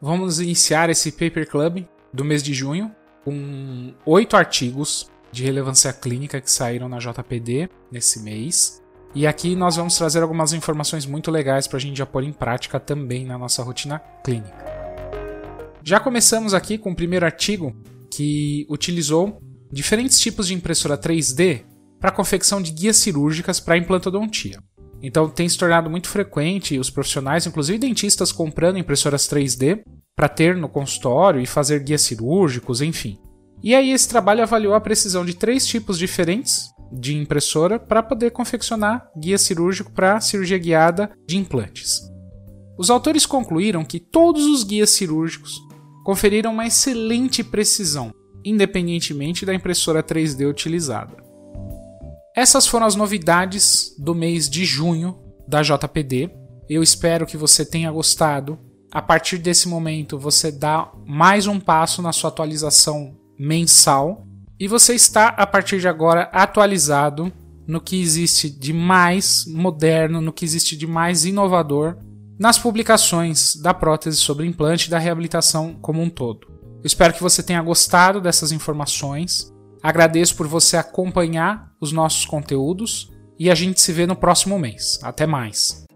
vamos iniciar esse Paper Club do mês de junho com oito artigos de relevância clínica que saíram na JPD nesse mês. E aqui nós vamos trazer algumas informações muito legais para a gente já pôr em prática também na nossa rotina clínica. Já começamos aqui com o primeiro artigo que utilizou diferentes tipos de impressora 3D para confecção de guias cirúrgicas para implantodontia. Então tem se tornado muito frequente os profissionais, inclusive dentistas, comprando impressoras 3D para ter no consultório e fazer guias cirúrgicos, enfim. E aí esse trabalho avaliou a precisão de três tipos diferentes de impressora para poder confeccionar guia cirúrgico para cirurgia guiada de implantes. Os autores concluíram que todos os guias cirúrgicos conferiram uma excelente precisão, independentemente da impressora 3D utilizada. Essas foram as novidades do mês de junho da JPD. Eu espero que você tenha gostado. A partir desse momento, você dá mais um passo na sua atualização mensal e você está a partir de agora atualizado no que existe de mais moderno, no que existe de mais inovador nas publicações da prótese sobre implante e da reabilitação como um todo. Eu espero que você tenha gostado dessas informações. Agradeço por você acompanhar os nossos conteúdos e a gente se vê no próximo mês. Até mais!